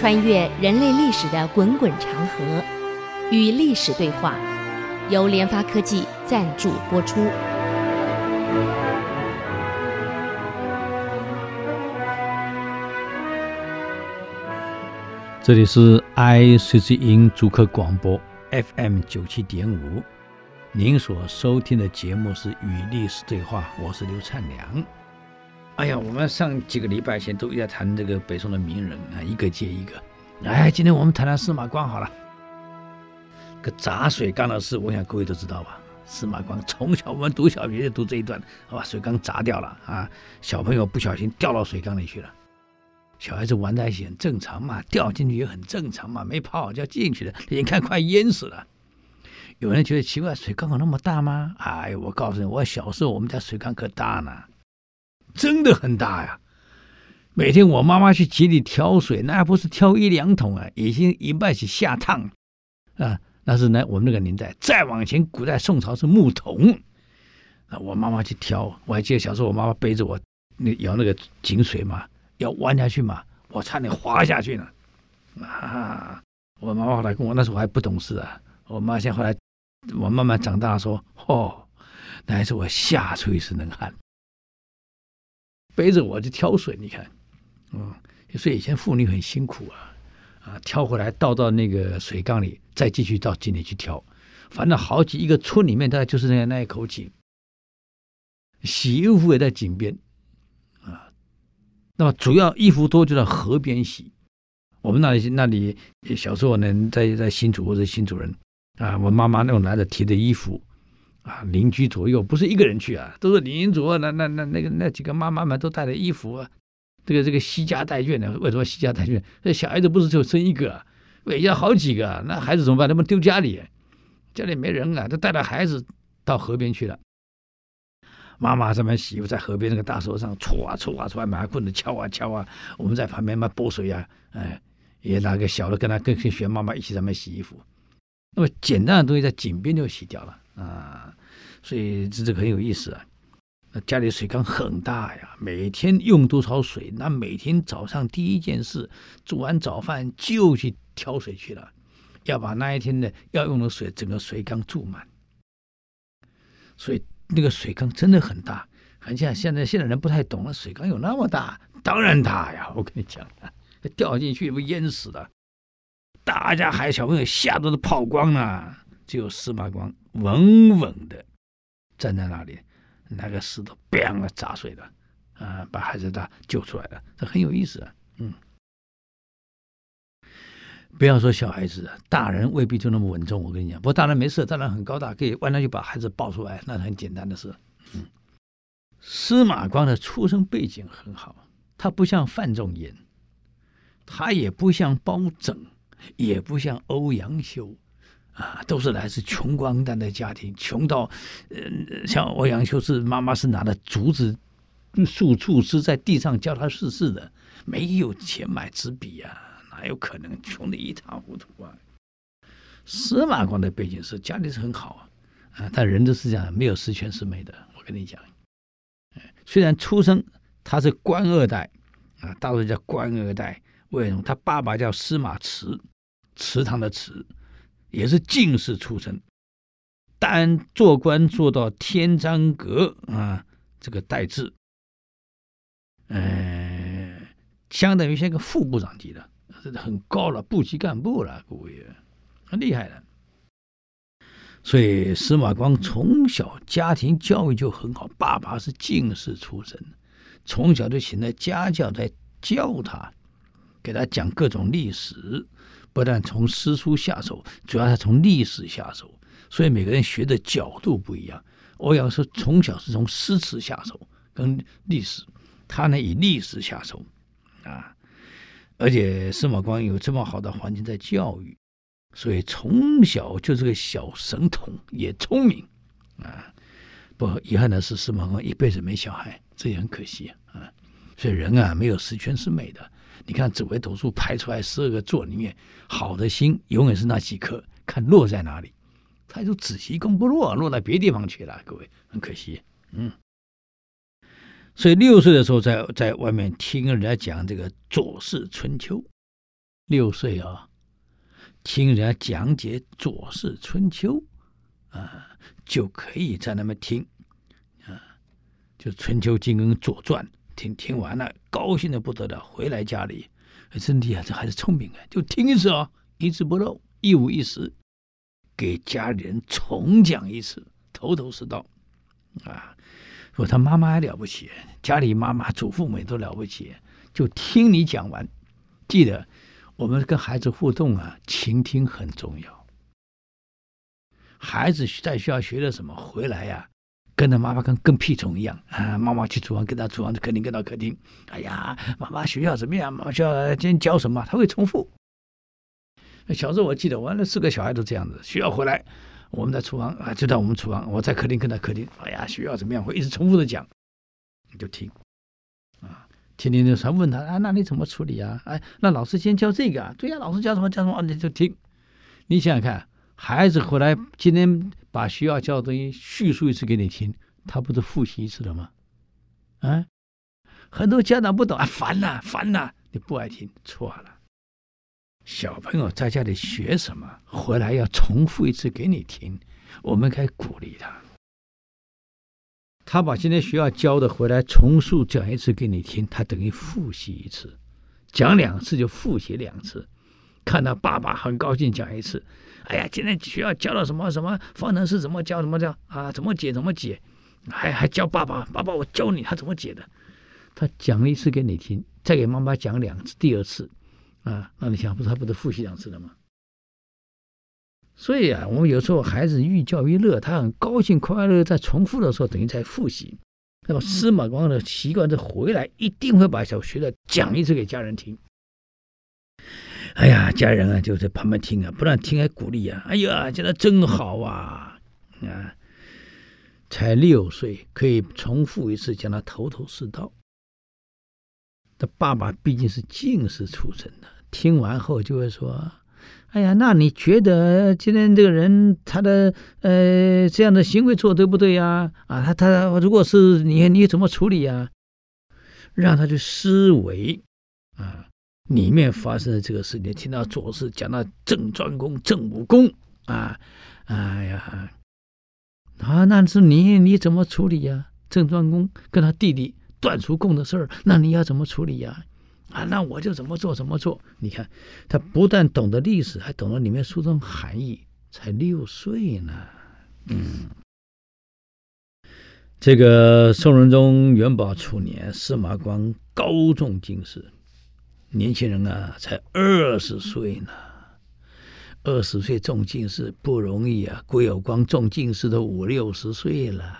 穿越人类历史的滚滚长河，与历史对话，由联发科技赞助播出。这里是 ICC 主客广播 FM 九七点五，您所收听的节目是《与历史对话》，我是刘灿良。哎呀，我们上几个礼拜前都在谈这个北宋的名人啊，一个接一个。哎，今天我们谈谈司马光好了。个砸水缸的事，我想各位都知道吧？司马光从小我们读小学就读这一段，把水缸砸掉了啊！小朋友不小心掉到水缸里去了，小孩子玩在一起很正常嘛，掉进去也很正常嘛，没泡好就要进去了，眼看快淹死了。有人觉得奇怪，水缸有那么大吗？哎，我告诉你，我小时候我们家水缸可大呢。真的很大呀！每天我妈妈去井里挑水，那还不是挑一两桶啊，已经一半是下烫啊。那是呢，我们那个年代，再往前，古代宋朝是木桶啊。我妈妈去挑，我还记得小时候，我妈妈背着我，那舀那个井水嘛，要弯下去嘛，我差点滑下去呢。啊！我妈妈后来跟我，那时候我还不懂事啊。我妈现在后来，我慢慢长大说，哦，那还是我吓出一身冷汗。背着我去挑水，你看，嗯，所以以前妇女很辛苦啊，啊，挑回来倒到那个水缸里，再继续到井里去挑，反正好几一个村里面，大概就是那那一口井。洗衣服也在井边，啊，那么主要衣服多就在河边洗。我们那里那里小时候呢，在在新竹或者新竹人啊，我妈妈那种男的提的衣服。啊，邻居左右不是一个人去啊，都是邻左右那那那那个那几个妈妈们都带着衣服啊，这个这个携家带眷的。为什么携家带眷？这小孩子不是就生一个，啊，要好几个，那孩子怎么办？他们丢家里，家里没人啊，都带着孩子到河边去了。妈妈这边洗衣服，在河边那个大石头上搓啊搓啊搓啊，拿棍子敲啊敲啊。我们在旁边嘛拨水啊，哎，也拿个小的跟他跟跟学妈妈一起在那洗衣服。那么简单的东西在井边就洗掉了。啊，所以这这很有意思啊。那家里水缸很大呀，每天用多少水？那每天早上第一件事，煮完早饭就去挑水去了，要把那一天的要用的水整个水缸注满。所以那个水缸真的很大，很像现在现在人不太懂了，水缸有那么大？当然大呀！我跟你讲，掉进去不淹死了，大家还小朋友吓得都跑光了。只有司马光稳稳的站在那里，那个石头“砰”的砸碎了，啊，把孩子他救出来了，这很有意思啊。嗯，不要说小孩子，大人未必就那么稳重。我跟你讲，不过大人没事，大人很高大，可以弯下去把孩子抱出来，那是很简单的事。嗯，司马光的出生背景很好，他不像范仲淹，他也不像包拯，也不像欧阳修。啊，都是来自穷光蛋的家庭，穷到，呃，像欧阳修是妈妈是拿着竹子树树枝在地上教他识字的，没有钱买纸笔啊，哪有可能穷得一塌糊涂啊？司马光的背景是家里是很好啊，啊，但人都是这样，没有十全十美的。我跟你讲，虽然出生他是官二代啊，大陆叫官二代，为什么？他爸爸叫司马池，池塘的池。也是进士出身，但做官做到天章阁啊，这个待制，呃，相当于像一个副部长级的，这很高了，部级干部了，各位，很厉害的。所以司马光从小家庭教育就很好，爸爸是进士出身，从小就请了家教在教他，给他讲各种历史。不但从诗书下手，主要是从历史下手，所以每个人学的角度不一样。欧阳修从小是从诗词下手，跟历史，他呢以历史下手啊。而且司马光有这么好的环境在教育，所以从小就是个小神童，也聪明啊。不遗憾的是，司马光一辈子没小孩，这也很可惜啊。所以人啊，没有十全十美的。你看紫微斗数排出来十二个座里面，好的星永远是那几颗，看落在哪里，他就子期宫不落，落到别地方去了。各位很可惜，嗯。所以六岁的时候在，在外面听人家讲这个《左氏春秋》，六岁啊，听人家讲解《左氏春秋》啊，就可以在那边听啊，就《春秋经》跟《左传》，听听完了，高兴的不得了，回来家里，真的啊，这还是聪明啊，就听一次啊，一字不漏，一五一十，给家里人重讲一次，头头是道啊。说他妈妈还了不起，家里妈妈、祖父母都了不起，就听你讲完。记得我们跟孩子互动啊，倾听很重要。孩子在学校学的什么，回来呀、跟着妈妈跟跟屁虫一样啊。妈妈去厨房，跟他厨房的客厅，跟到客厅。哎呀，妈妈学校怎么样？妈妈学校今天教什么？他会重复。小时候我记得，我那四个小孩都这样子，学校回来。我们在厨房啊，就在我们厨房。我在客厅，跟他客厅。哎呀，学校怎么样？会一直重复的讲，你就听啊，天天就常问他啊，那你怎么处理啊？哎，那老师今天教这个啊？对呀、老师教什么教什么，你就听。你想想看，孩子回来今天把学校教的东西叙述一次给你听，他不是复习一次了吗？啊，很多家长不懂啊，烦呐烦呐，你不爱听，错了。小朋友在家里学什么，回来要重复一次给你听，我们该鼓励他。他把今天学校教的回来重述讲一次给你听，他等于复习一次，讲两次就复习两次。看到爸爸很高兴讲一次，哎呀，今天学校教了什么什么方程式怎么教怎么教啊？怎么解怎么解？还还教爸爸，爸爸我教你他怎么解的。他讲一次给你听，再给妈妈讲两次，第二次。啊，那你想，不是他不是复习两次了吗？所以啊，我们有时候孩子寓教于乐，他很高兴快乐，在重复的时候等于在复习。那么司马光的习惯是回来一定会把小学的讲一次给家人听。哎呀，家人啊就在旁边听啊，不但听还鼓励啊。哎呀，讲的真好啊！啊，才六岁可以重复一次，讲的头头是道。他爸爸毕竟是进士出身的，听完后就会说：“哎呀，那你觉得今天这个人他的呃这样的行为做对不对呀？啊，他他如果是你，你怎么处理呀？让他去思维啊，里面发生的这个事情。听到左氏讲到郑庄公、郑武公啊，哎呀，啊，那是你你怎么处理呀？郑庄公跟他弟弟。”段叔公的事儿，那你要怎么处理呀？啊，那我就怎么做怎么做。你看，他不但懂得历史，还懂得里面书中含义。才六岁呢，嗯。这个宋仁宗元宝初年，司马光高中进士，年轻人啊，才二十岁呢。二十岁中进士不容易啊，郭有光中进士都五六十岁了。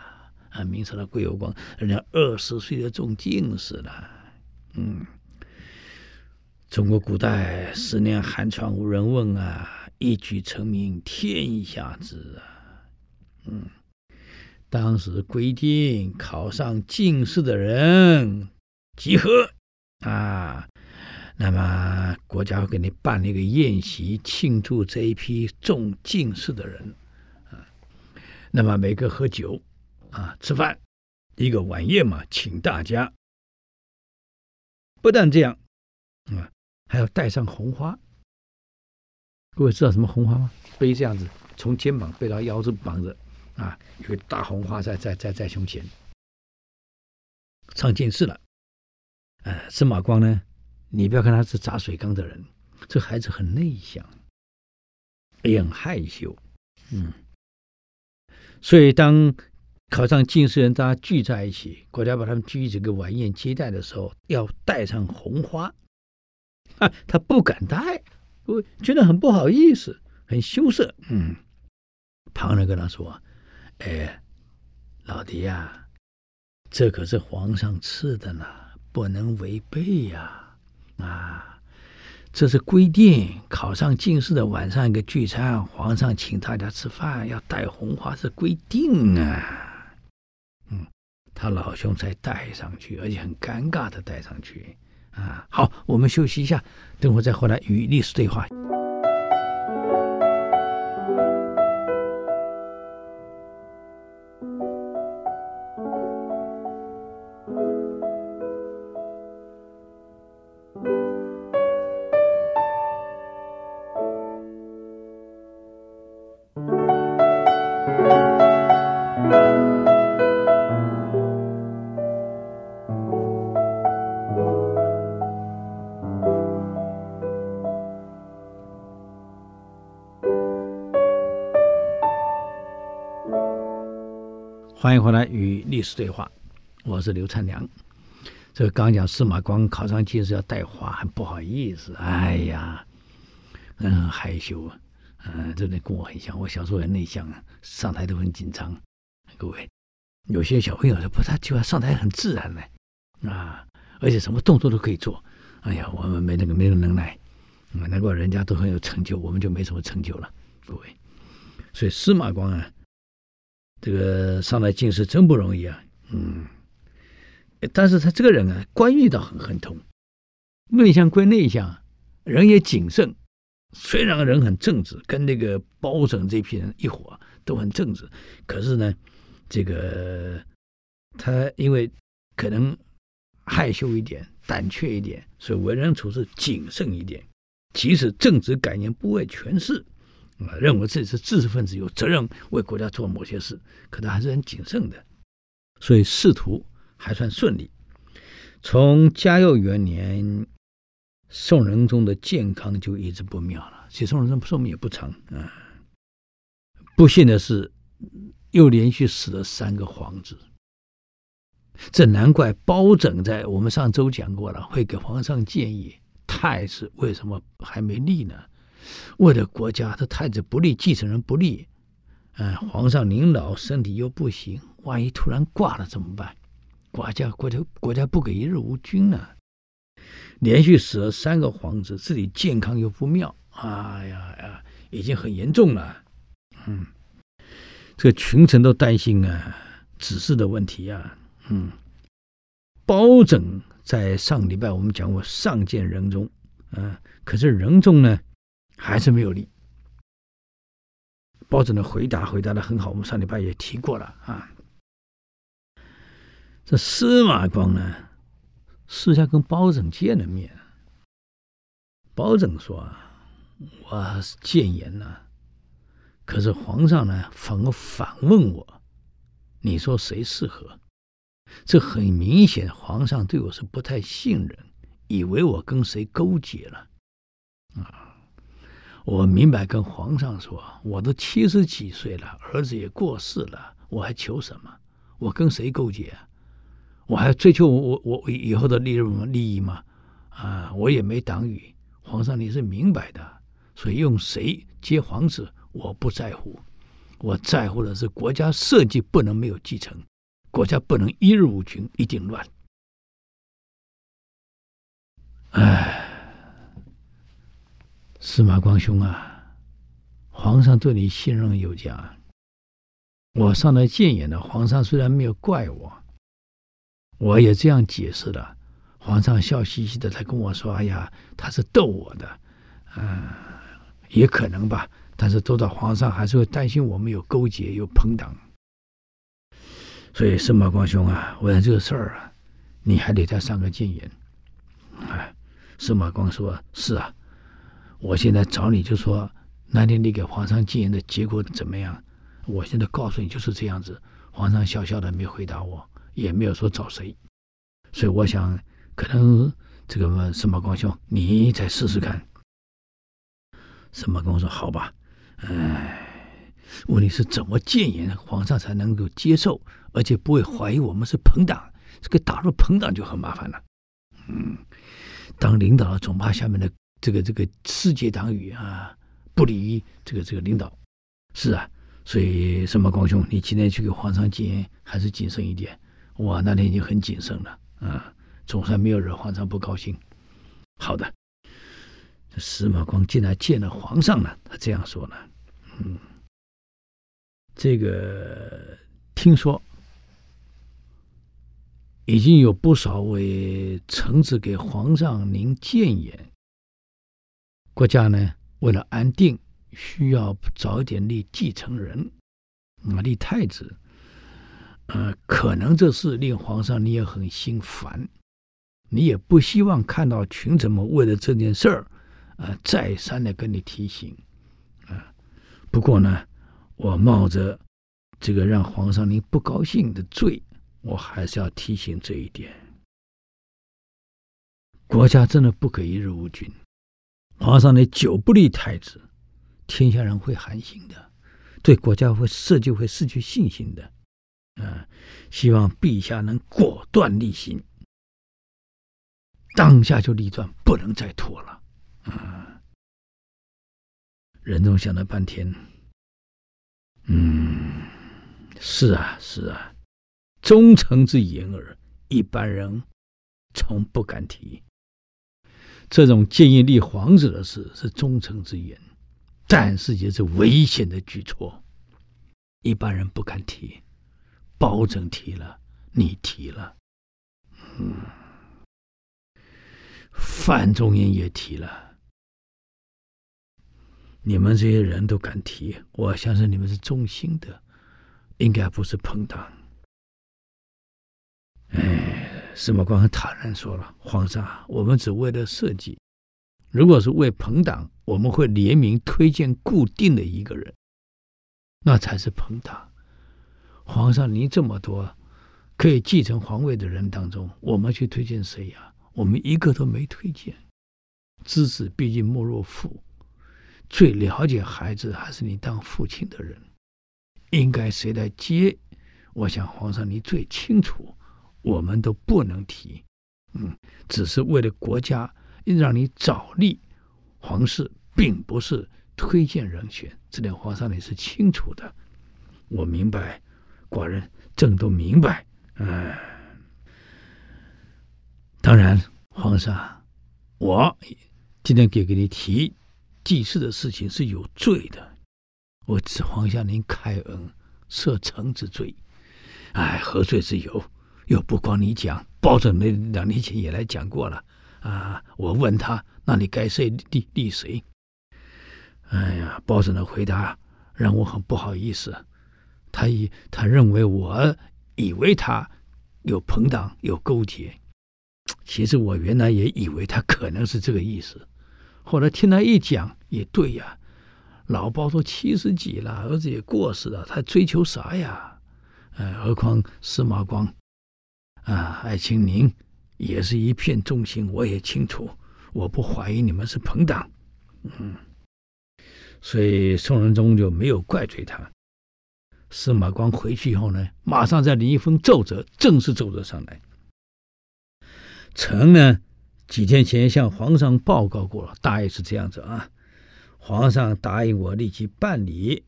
啊，明朝的郭有光，人家二十岁就中进士了。嗯，中国古代十年寒窗无人问啊，一举成名天下知啊。嗯，当时规定考上进士的人集合啊，那么国家会给你办一个宴席庆祝这一批中进士的人啊，那么每个喝酒。啊，吃饭，一个晚宴嘛，请大家。不但这样，啊，还要带上红花。各位知道什么红花吗？背这样子，从肩膀背到腰，这绑着，啊，有个大红花在在在在胸前。上进士了，呃，司马光呢，你不要看他是砸水缸的人，这孩子很内向，也很害羞，嗯，所以当。考上进士人，大家聚在一起，国家把他们聚一个晚宴接待的时候，要带上红花，啊，他不敢带，我觉得很不好意思，很羞涩。嗯，旁人跟他说：“哎，老弟呀、这可是皇上赐的呢，不能违背呀！啊这是规定，考上进士的晚上一个聚餐，皇上请大家吃饭，要戴红花是规定啊。”嗯他老兄才戴上去，而且很尴尬的戴上去啊！好，我们休息一下，等会再回来与历史对话。欢迎回来与历史对话，我是刘灿良。这个刚讲司马光考上进士要带花，很不好意思，哎呀，嗯害羞啊，嗯，真的跟我很像。我小时候很内向啊，上台都很紧张。各位，有些小朋友说不，他就要上台很自然呢，啊，而且什么动作都可以做。哎呀，我们没那个没有能耐，难怪人家都很有成就，我们就没什么成就了。各位，所以司马光啊，这个上来进士真不容易啊，嗯。但是他这个人啊，官运倒很很通，内向归内向，人也谨慎。虽然人很正直，跟那个包拯这批人一伙都很正直，可是呢，这个他因为可能害羞一点、胆怯一点，所以为人处事谨慎一点。即使正直敢言不为权势，啊，认为自己是知识分子，有责任为国家做某些事，可他还是很谨慎的。所以仕途。还算顺利。从嘉佑元年，宋仁宗的健康就一直不妙了。其实宋仁宗寿命也不长啊。不幸的是，又连续死了三个皇子。这难怪包拯在我们上周讲过了，会给皇上建议：太子为什么还没立呢？为了国家，这太子不利，继承人不利，嗯，皇上您老，身体又不行，万一突然挂了怎么办？国家国家国家不给一日无君呢，连续死了三个皇子，自己健康又不妙，哎呀呀，已经很严重了。嗯，这个群臣都担心啊，子嗣的问题啊。嗯，包拯在上礼拜我们讲过上见仁宗，嗯，可是仁宗呢还是没有力。包拯的回答回答的很好，我们上礼拜也提过了啊。这司马光呢，私下跟包拯见了面。包拯说：“我谏言呐，可是皇上呢，反而反问我，你说谁适合？这很明显，皇上对我是不太信任，以为我跟谁勾结了。啊，我明白跟皇上说，我都七十几岁了，儿子也过世了，我还求什么？我跟谁勾结啊？”我还追求我我我以后的利润利益吗？啊，我也没党羽。皇上你是明白的，所以用谁接皇子我不在乎，我在乎的是国家社稷不能没有继承，国家不能一日无君，一定乱。哎，司马光兄啊，皇上对你信任有加。我上来谏言了，皇上虽然没有怪我。我也这样解释了，皇上笑嘻嘻的，他跟我说：“哎呀，他是逗我的，嗯，也可能吧。但是多到皇上还是会担心我们有勾结、有朋党。所以司马光兄啊，为了这个事儿啊，你还得再上个谏言。”哎，司马光说：“是啊，我现在找你就说，那天你给皇上谏言的结果怎么样？我现在告诉你就是这样子。”皇上笑笑的，没回答我。也没有说找谁，所以我想，可能这个司马光兄，你再试试看。司马光说：“好吧，哎，问题是怎么谏言，皇上才能够接受，而且不会怀疑我们是朋党？这个打入朋党就很麻烦了。嗯，当领导总怕下面的这个这个世界党羽啊，不离这个这个领导。是啊，所以司马光兄，你今天去给皇上谏言，还是谨慎一点。”我那天已经很谨慎了，啊，总算没有惹皇上不高兴。好的，这司马光竟然见了皇上了，他这样说呢，嗯，这个听说已经有不少位臣子给皇上您谏言，国家呢为了安定，需要早一点立继承人，啊，立太子。呃，可能这事令皇上你也很心烦，你也不希望看到群臣们为了这件事儿，呃，再三的跟你提醒，啊、不过呢，我冒着这个让皇上您不高兴的罪，我还是要提醒这一点：国家真的不可一日无君，皇上你久不立太子，天下人会寒心的，对国家会社稷会失去信心的。啊，希望陛下能果断立行，当下就立断，不能再拖了。啊，仁宗想了半天，嗯，是啊，是啊，忠诚之言耳，一般人从不敢提。这种建议立皇子的事是忠臣之言，但是也是危险的举措，一般人不敢提。包拯提了，你提了，嗯，范仲淹也提了，你们这些人都敢提，我相信你们是忠心的，应该不是朋党。哎，司马光很坦然说了：“皇上，我们只为了社稷，如果是为朋党，我们会联名推荐固定的一个人，那才是朋党。”皇上，您这么多可以继承皇位的人当中，我们去推荐谁呀？我们一个都没推荐。知子毕竟莫若父，最了解孩子还是你当父亲的人，应该谁来接？我想皇上你最清楚，我们都不能提。嗯，只是为了国家，让你早立皇室，并不是推荐人选。这点皇上你是清楚的，我明白。寡人朕都明白，嗯，当然，皇上，我今天给给你提祭祀的事情是有罪的，我指皇下您开恩赦臣之罪，哎，何罪之有？又不光你讲，包拯那两年前也来讲过了啊。我问他，那你该谁立立谁？哎呀，包拯的回答让我很不好意思。他以他认为我以为他有朋党有勾结，其实我原来也以为他可能是这个意思。后来听他一讲，也对呀，老包都七十几了，儿子也过世了，他追求啥呀？呃，何况司马光啊，爱卿您也是一片忠心，我也清楚，我不怀疑你们是朋党，嗯，所以宋仁宗就没有怪罪他。司马光回去以后呢，马上再领一封奏折，正式奏折上来。臣呢，几天前向皇上报告过了，大意是这样子啊。皇上答应我立即办理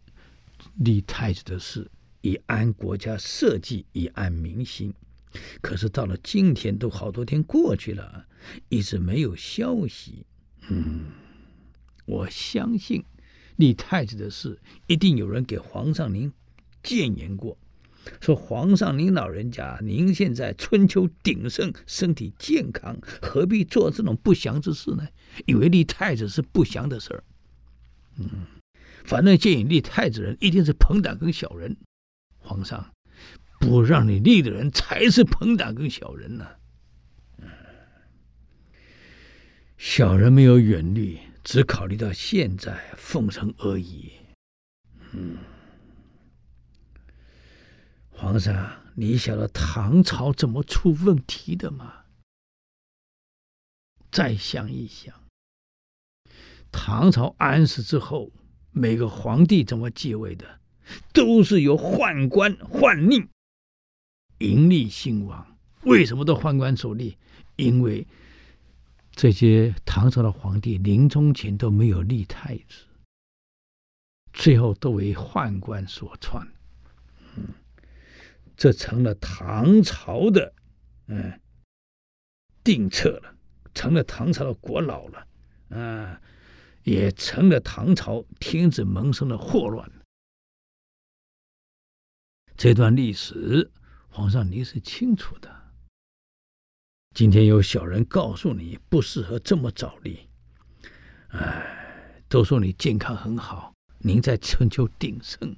立太子的事，以安国家社稷，以安民心。可是到了今天，都好多天过去了，一直没有消息。嗯，我相信立太子的事，一定有人给皇上您。谏言过，说皇上您老人家，您现在春秋鼎盛，身体健康，何必做这种不祥之事呢？以为立太子是不祥的事儿。嗯，反正建议立太子人一定是朋党跟小人。皇上不让你立的人才是朋党跟小人呢。嗯，小人没有远虑，只考虑到现在奉承而已。嗯。皇上，你晓得唐朝怎么出问题的吗？再想一想，唐朝安史之后，每个皇帝怎么继位的，都是由宦官宦令迎立兴亡。为什么都宦官所立？因为这些唐朝的皇帝临终前都没有立太子，最后都为宦官所篡。嗯。这成了唐朝的，嗯，定策了，成了唐朝的国老了，啊，也成了唐朝天子门生的祸乱。这段历史，皇上您是清楚的。今天有小人告诉你不适合这么早立，哎，都说你健康很好，您在春秋鼎盛。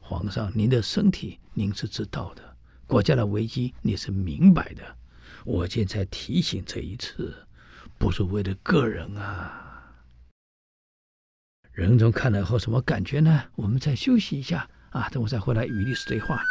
皇上，您的身体您是知道的，国家的危机你是明白的。我现在提醒这一次，不是为了个人啊。仁宗看了后什么感觉呢？我们再休息一下啊，等我再回来与历史对话。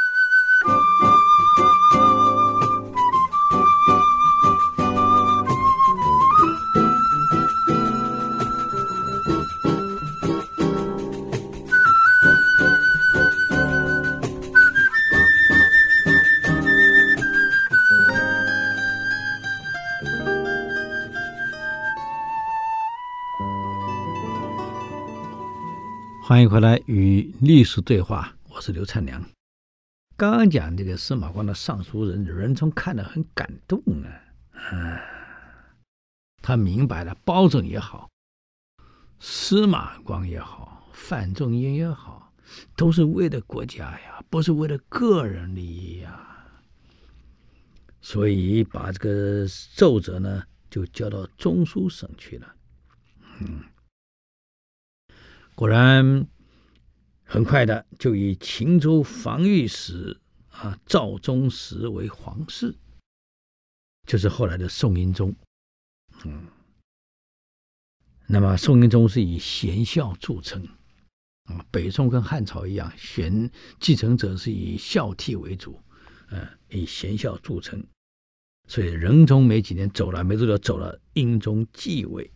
欢迎回来与历史对话我是刘灿良。刚刚讲这个司马光的尚书人任忠看了很感动啊，啊，他明白了包拯也好，司马光也好，范仲淹也好，都是为了国家呀，不是为了个人利益呀，所以把这个奏折呢就交到中书省去了，嗯。果然，很快的就以秦州防御使啊赵忠实为皇室，就是后来的宋英宗。嗯，那么宋英宗是以贤孝著称啊，北宋跟汉朝一样，选继承者是以孝悌为主，嗯，以贤孝著称。所以仁宗没几年走了，没多久走了，英宗继位。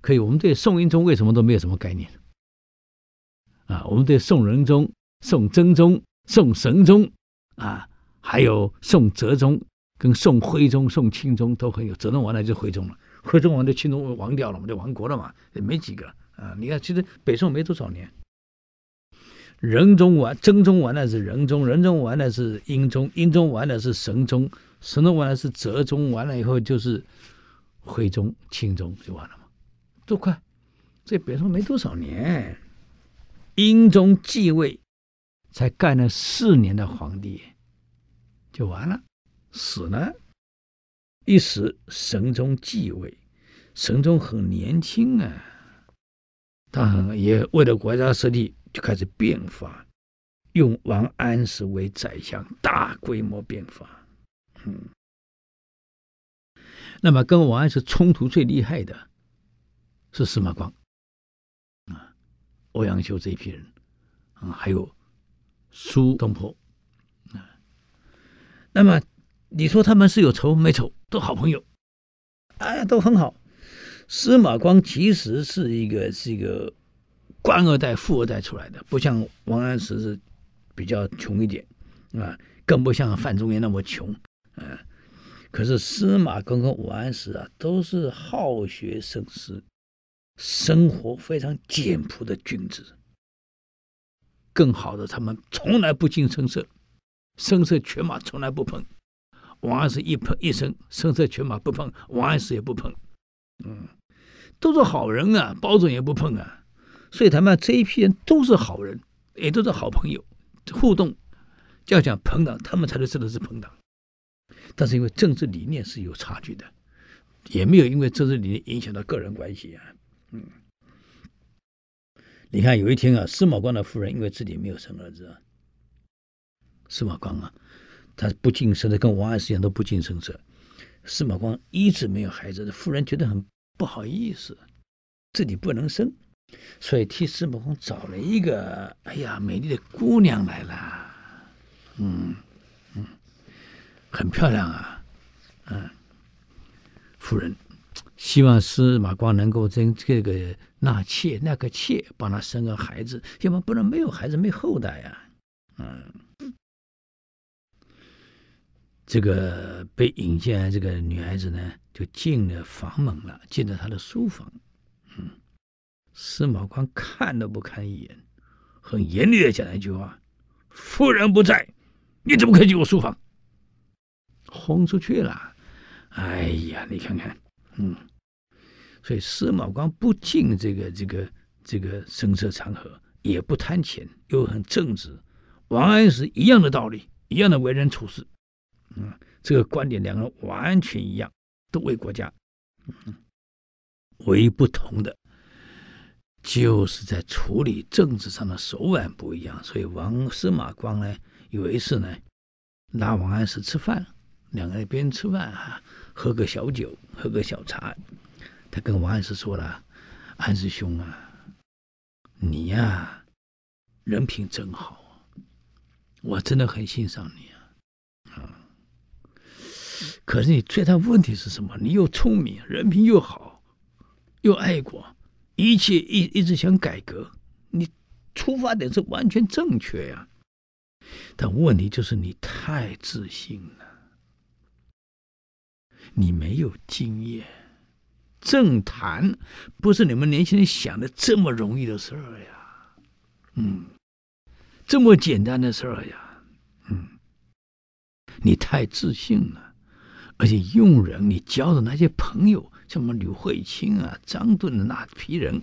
可以，我们对宋英宗为什么都没有什么概念啊？我们对宋仁宗、宋真宗、宋神宗啊，还有宋哲宗、跟宋徽宗、宋钦宗都很有。哲宗完了就徽宗了，徽宗完了钦宗亡掉了嘛，就亡国了嘛，也没几个啊。你看，其实北宋没多少年，仁宗完，真宗完了是仁宗，仁宗完了是英宗，英宗完了是神宗，神宗完了是哲宗，完了以后就是徽宗、钦宗就完了嘛。多快！这北宋没多少年，英宗继位，才干了四年的皇帝，就完了，死了。一死，神宗继位，神宗很年轻啊，他很也为了国家设立，就开始变法，用王安石为宰相，大规模变法。嗯，那么跟王安石冲突最厉害的。是司马光，欧阳修这一批人，啊，还有苏东坡，啊，那么你说他们是有仇没仇？都好朋友，哎，都很好。司马光其实是一个是一个官二代、富二代出来的，不像王安石是比较穷一点，啊，更不像范仲淹那么穷，啊。可是司马光跟王安石啊，都是好学深思。生活非常简朴的君子，更好的，他们从来不近声色，声色犬马从来不碰。王安石一碰一声，声色犬马不碰，王安石也不碰。嗯，都是好人啊，包拯也不碰啊。所以他们这一批人都是好人，也都是好朋友，互动要讲朋党，他们才能真的是朋党。但是因为政治理念是有差距的，也没有因为政治理念影响到个人关系啊。嗯，你看有一天啊，司马光的夫人因为自己没有生儿子，司马光啊，他不近身的，跟王安石一样都不近身者。司马光一直没有孩子，夫人觉得很不好意思，自己不能生，所以替司马光找了一个哎呀美丽的姑娘来了，嗯嗯，很漂亮啊，嗯，夫人。希望司马光能够跟这个纳妾那个妾帮他生个孩子，要不然不能没有孩子没后代呀、啊。嗯，这个被引进来这个女孩子呢，就进了房门了，进了他的书房。嗯，司马光看都不看一眼，很严厉的讲了一句话：“夫人不在，你怎么可以进我书房？”轰出去了。哎呀，你看看。嗯，所以司马光不进这个这个这个声色场合，也不贪钱，又很正直。王安石一样的道理，一样的为人处事。嗯，这个观点两个人完全一样，都为国家。嗯，唯一不同的，就是在处理政治上的手腕不一样。所以王司马光呢，有一次呢，拉王安石吃饭，两个人边吃饭啊。喝个小酒，喝个小茶，他跟王安石说了：“安石兄啊，你呀、人品真好，我真的很欣赏你啊。啊，可是你最大问题是什么？你又聪明，人品又好，又爱国，一切一一直想改革，你出发点是完全正确呀、但问题就是你太自信了。”你没有经验，政坛不是你们年轻人想的这么容易的事儿呀，嗯，这么简单的事儿呀，嗯，你太自信了，而且用人，你交的那些朋友，像什么吕慧卿啊、张顿的那批人，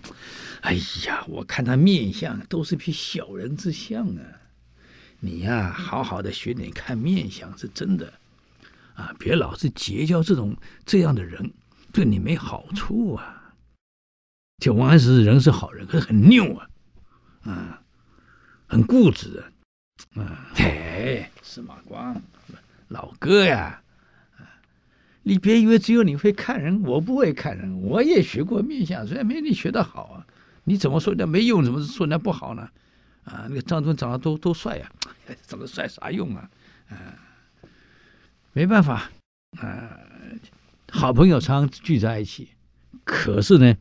哎呀，我看他面相都是批小人之相啊，你呀，好好的学点看面相是真的。啊，别老是结交这种这样的人，对你没好处啊！这王安石人是好人，可是很拗啊，啊，很固执啊，啊，嘿，司马光，老哥呀，啊，你别以为只有你会看人，我不会看人，我也学过面相，虽然没你学得好啊，你怎么说人家没用，怎么说人家不好呢？啊，那个张敦长得多多帅呀，长得帅啥用啊？啊。没办法，啊、好朋友常常聚在一起，可是呢，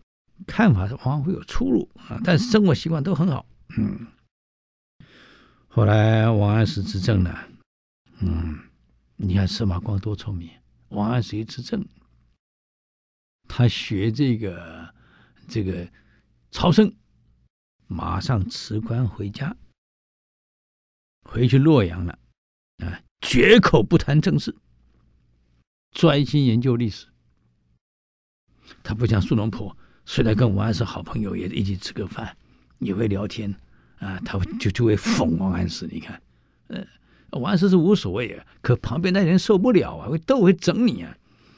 看法往往会有出入啊。但是生活习惯都很好，嗯。后来王安石执政呢，嗯，你看司马光多聪明，王安石一执政，他学这个这个曹参，马上辞官回家，回去洛阳了，啊。绝口不谈政事，专心研究历史。他不像苏东坡，虽然跟王安石好朋友，也一起吃个饭，也会聊天啊。他就就会讽王安石。你看，呃，王安石是无所谓啊，可旁边那人受不了啊，会都会整你啊。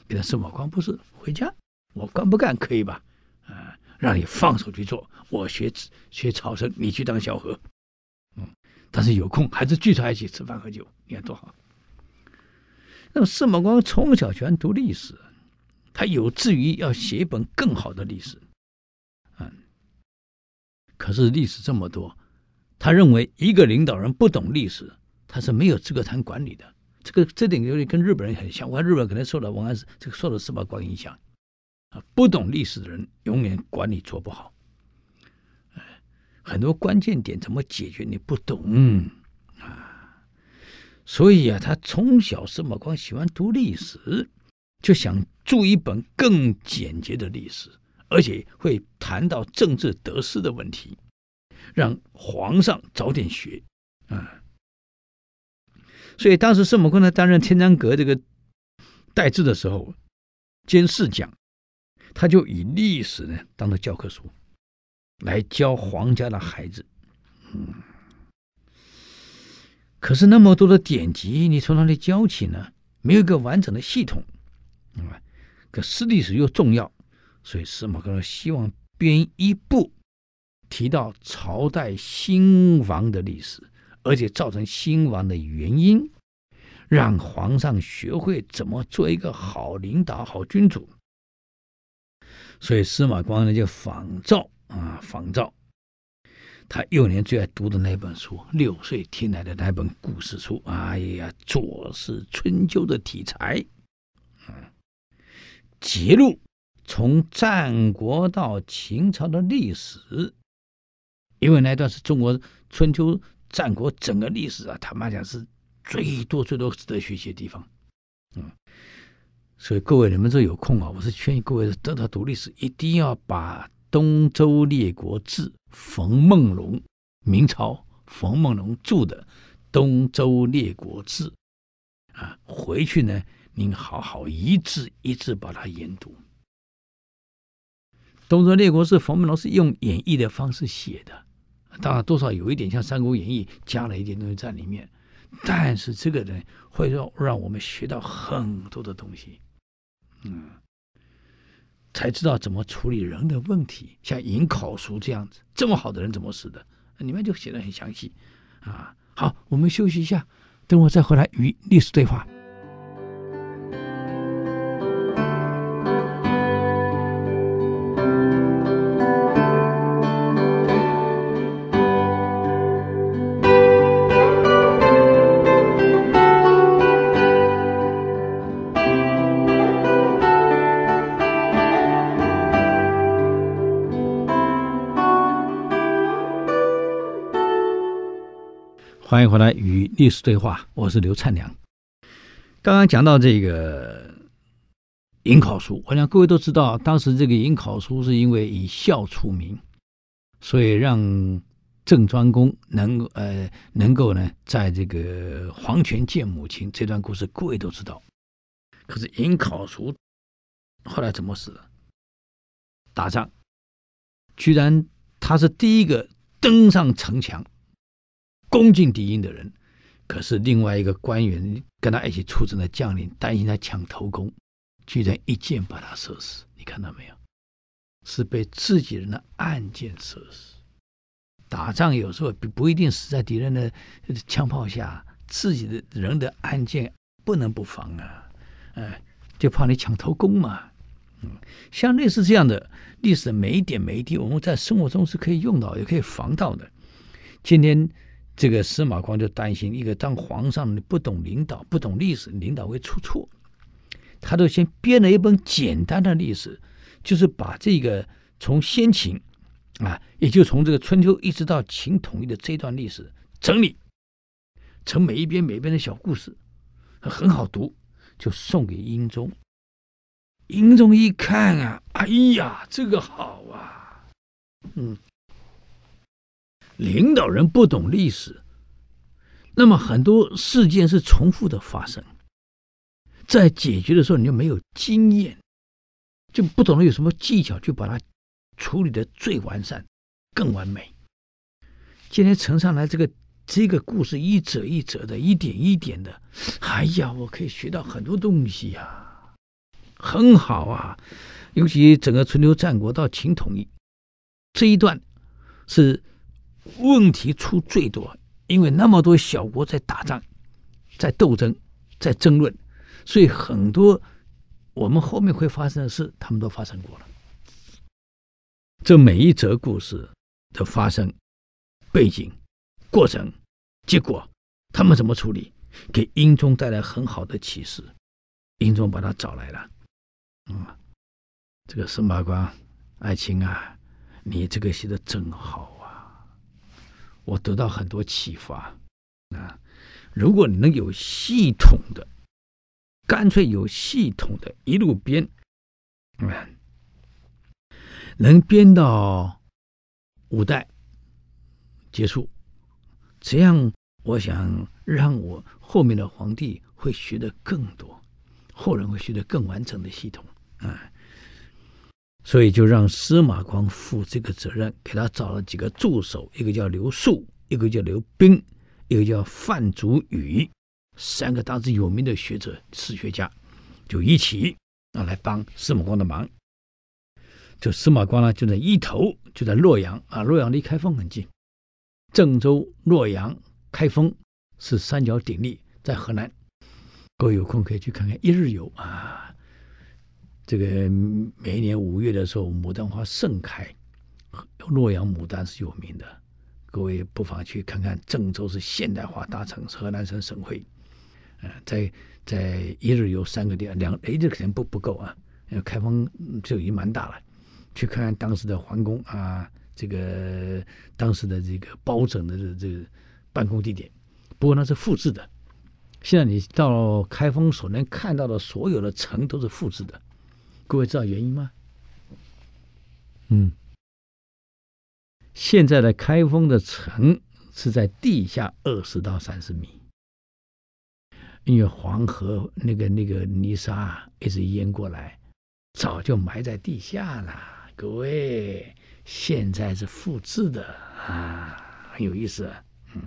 给他司马光不是回家，我干不干可以吧？啊，让你放手去做，我学学曹参，你去当小何。嗯。但是有空还是聚在一起吃饭喝酒，你看多好。那么司马光从小喜欢读历史，他有志于要写一本更好的历史。嗯，可是历史这么多，他认为一个领导人不懂历史，他是没有资格谈管理的。这个这点有点跟日本人很像，我看日本可能受到王安石这个受到司马光影响啊，不懂历史的人永远管理做不好。很多关键点怎么解决你不懂，所以啊，他从小司马光喜欢读历史，就想著一本更简洁的历史，而且会谈到政治得失的问题，让皇上早点学啊。所以当时司马光呢担任天章阁这个待制的时候，兼侍讲，他就以历史呢当做教科书。来教皇家的孩子，嗯，可是那么多的典籍，你从哪里教起呢？没有一个完整的系统，啊，可是历史又重要，所以司马光希望编一部提到朝代兴亡的历史，而且造成兴亡的原因，让皇上学会怎么做一个好领导、好君主。所以司马光呢，就仿照。啊，仿照他幼年最爱读的那本书，六岁听来的那本故事书。哎呀，《左氏春秋》的题材，嗯，记录从战国到秦朝的历史，因为那段是中国春秋战国整个历史啊，他妈讲是最多最多值得学习的地方。嗯，所以各位你们这有空啊，我是劝各位得到读历史，一定要把。《东周列国志》，冯梦龙，明朝冯梦龙著的《东周列国志》啊，回去呢，您好好一字一字把它研读。《东周列国志》，冯梦龙是用演绎的方式写的，当然多少有一点像《三国演义》，加了一点东西在里面，但是这个人，会让让我们学到很多的东西，嗯。才知道怎么处理人的问题，像尹考叔这样子，这么好的人怎么死的？里面就写的很详细，啊，好，我们休息一下，等我再回来与历史对话。欢迎回来与历史对话，我是刘灿良。刚刚讲到这个颍考叔，我想各位都知道，当时这个颍考叔是因为以孝出名，所以让郑庄公能呃能够呢，在这个黄泉见母亲这段故事，各位都知道。可是颍考叔后来怎么死的？打仗，居然他是第一个登上城墙，攻进敌营的人。可是另外一个官员跟他一起出征的将领，担心他抢头功。居然一箭把他射死，你看到没有？是被自己人的暗箭射死。打仗有时候不不一定死在敌人的枪炮下，自己的人的暗箭不能不防啊！哎，就怕你抢头功嘛。嗯，像类似这样的历史的每一点每一滴，我们在生活中是可以用到，也可以防到的。今天这个司马光就担心，一个当皇上的不懂领导、不懂历史，领导会出错。他都先编了一本简单的历史，就是把这个从先秦啊，也就从这个春秋一直到秦统一的这段历史整理成每一篇每一篇的小故事，很好读，就送给英宗。英宗一看啊，哎呀，这个好啊，嗯，领导人不懂历史，那么很多事件是重复的发生。在解决的时候，你就没有经验，就不懂得有什么技巧去把它处理的最完善、更完美。今天呈上来这个这个故事，一折一折的，一点一点的，哎呀，我可以学到很多东西呀、啊，很好啊。尤其整个春秋战国到秦统一这一段，是问题出最多，因为那么多小国在打仗、在斗争、在争论。所以很多我们后面会发生的事，他们都发生过了。这每一则故事的发生背景、过程、结果，他们怎么处理，给英宗带来很好的启示。英宗把他找来了，嗯，这个司马光，爱卿啊，你这个写的真好啊，我得到很多启发啊。如果你能有系统的。干脆有系统的一路编，嗯，能编到五代结束，这样我想让我后面的皇帝会学得更多，后人会学得更完整的系统啊，所以就让司马光负这个责任，给他找了几个助手，一个叫刘肃，一个叫刘冰，一个叫范祖禹。三个当时有名的学者、史学家，就一起啊来帮司马光的忙。就司马光呢，就在一头，就在洛阳啊，洛阳离开封很近。郑州、洛阳、开封是三角鼎立，在河南。各位有空可以去看看一日游啊。这个每一年五月的时候，牡丹花盛开，洛阳牡丹是有名的。各位不妨去看看。郑州是现代化大城市，河南省省会。在在一日游三个地方，两一日肯定不不够啊，因为开封就已经蛮大了，去看看当时的皇宫啊，这个当时的这个包拯的这这个办公地点，不过那是复制的。现在你到开封所能看到的所有的城都是复制的，各位知道原因吗？嗯，现在的开封的城是在地下二十到三十米。因为黄河那个那个泥沙一直淹过来，早就埋在地下了。各位，现在是复制的啊，很有意思。嗯，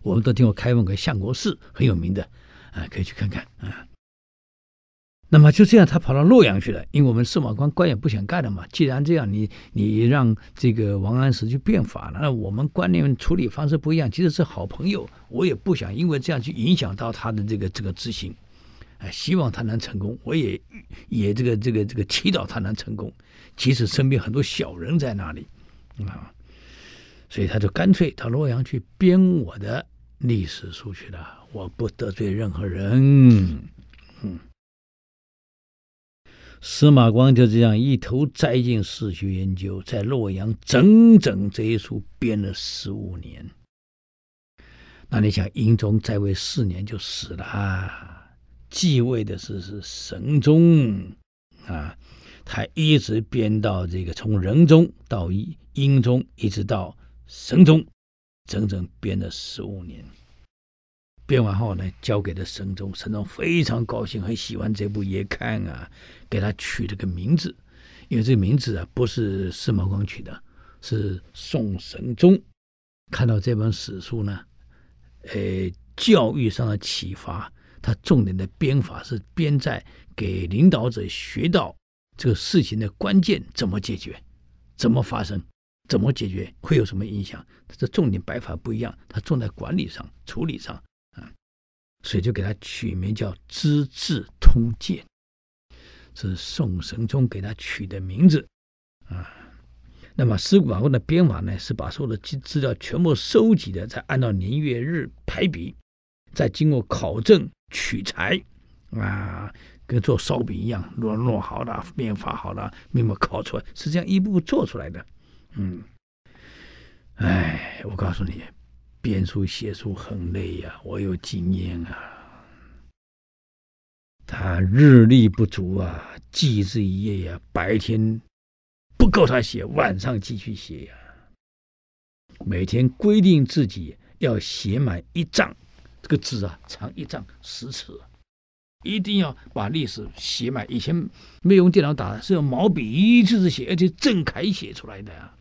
我们都听过开封个相国寺很有名的啊，可以去看看啊。那么就这样，他跑到洛阳去了，因为我们司马光官也不想干了嘛。既然这样，你你让这个王安石去变法了，那我们观念处理方式不一样，其实是好朋友，我也不想因为这样去影响到他的这个这个执行。哎，希望他能成功，我也也这个这个这个祈祷他能成功，即使身边很多小人在那里啊，所以他就干脆到洛阳去编我的历史书去了。我不得罪任何人，嗯。司马光就这样一头栽进史学研究，在洛阳整整这一书编了十五年。那你想，英宗在位四年就死了，继位的是是神宗啊，他一直编到这个从仁宗到英英宗，一直到神宗，整整编了十五年。编完后呢，交给了神宗，神宗非常高兴，很喜欢这部页刊啊，给他取了个名字，因为这个名字啊不是司马光取的，是宋神宗看到这本史书呢，呃，教育上的启发，他重点的编法是编在给领导者学到这个事情的关键怎么解决，怎么发生，怎么解决，会有什么影响，这重点摆法不一样，他重在管理上、处理上。所以就给他取名叫《资治通鉴》，是宋神宗给他取的名字啊。那么司马光的编法呢，是把所有的资资料全部收集的，再按照年月日排比，再经过考证取材啊，跟做烧饼一样，弄弄好了，编法好了，密码考出来，是这样一步步做出来的。嗯，哎，我告诉你。编书写书很累呀，我有经验啊。他日力不足啊，记字一夜呀，白天不够他写，晚上继续写呀。每天规定自己要写满一丈，这个字啊长一丈十尺，一定要把历史写满。以前没用电脑打，是用毛笔一字字写，而且正楷写出来的呀。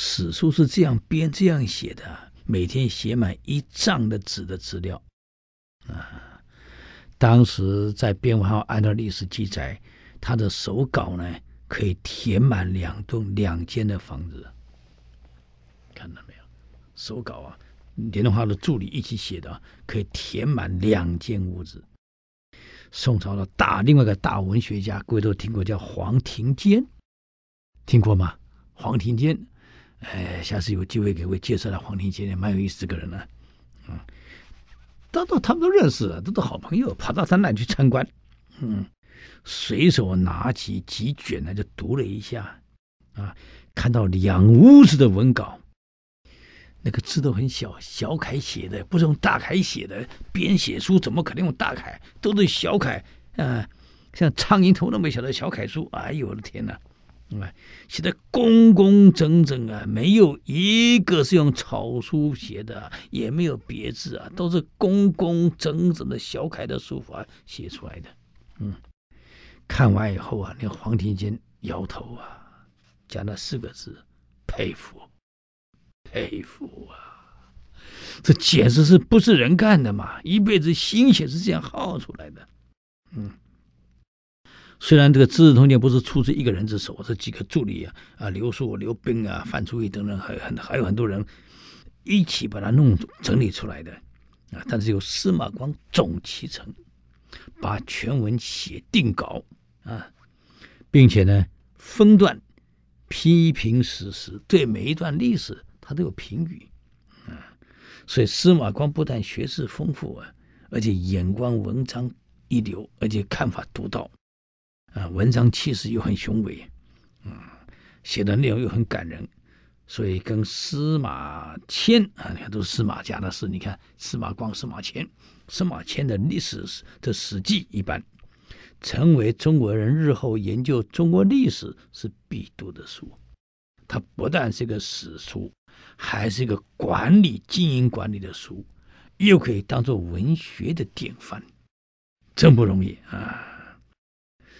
史书是这样编、这样写的，每天写满一丈的纸的资料啊。当时在编完后，按照历史记载，他的手稿呢可以填满两栋、两间的房子。看到没有？手稿啊，连同他的助理一起写的，可以填满两间屋子。宋朝的大另外一个大文学家，各位都听过，叫黄庭坚，听过吗？黄庭坚。哎，下次有机会给我介绍了黄庭坚，也蛮有意思的个人呢。嗯，都都他们都认识，都是好朋友，跑到他那去参观。嗯，随手拿起几卷呢，就读了一下。啊，看到两屋子的文稿，那个字都很小，小楷写的，不是用大楷写的。编写书怎么可能用大楷？都是小楷。啊，像苍蝇头那么小的小楷书。哎呦我的天哪！啊，写的工工整整啊，没有一个是用草书写的，也没有别字啊，都是工工整整的小楷的书法写出来的。嗯，看完以后啊，那黄庭坚摇头啊，讲了四个字：佩服，佩服啊！这简直是不是人干的嘛？一辈子心血是这样耗出来的。嗯。虽然这个《资治通鉴》不是出自一个人之手，是几个助理啊，啊，刘树、刘斌啊、范祖义等等，还很还有很多人一起把它弄整理出来的啊。但是由司马光总其成，把全文写定稿啊，并且呢分段批评史实，对每一段历史他都有评语啊。所以司马光不但学识丰富啊，而且眼光文章一流，而且看法独到。啊，文章气势又很雄伟，嗯，写的内容又很感人，所以跟司马迁啊，你看都是司马家的事。你看司马光、司马迁，司马迁的历史的史记一般，成为中国人日后研究中国历史是必读的书。它不但是一个史书，还是一个管理经营管理的书，又可以当做文学的典范，真不容易啊！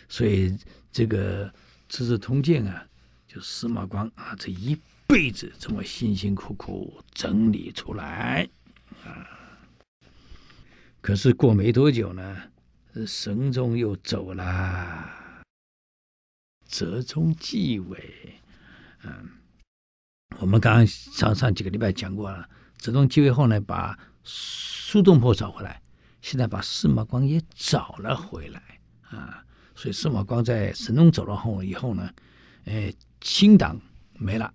所以这个《资治通鉴》啊，就司马光啊这一辈子这么辛辛苦苦整理出来啊。可是过没多久呢，神宗又走了，哲宗继位。嗯，我们刚刚上上几个礼拜讲过了，哲宗继位后呢，把苏东坡找回来，现在把司马光也找了回来啊。所以司马光在神宗走了后以后呢，哎，新党没了，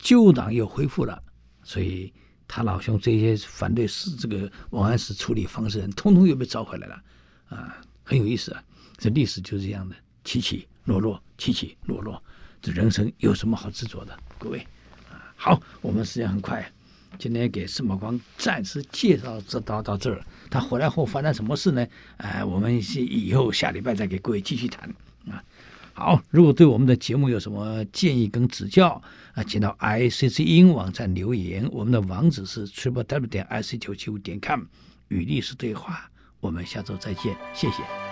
旧党又恢复了，所以他老兄这些反对是这个王安石处理方式人，通通又被召回来了，啊，很有意思啊！这历史就是这样的，起起落落，起起落落，这人生有什么好执着的？各位，啊，好，我们时间很快，今天给司马光暂时介绍这到到这儿，他回来后发生什么事呢？哎，我们是以后下礼拜再给各位继续谈啊。好，如果对我们的节目有什么建议跟指教啊，请到 i c c 音网站留言，我们的网址是 triple w 点 i c 九七五点 com，与历史对话，我们下周再见，谢谢。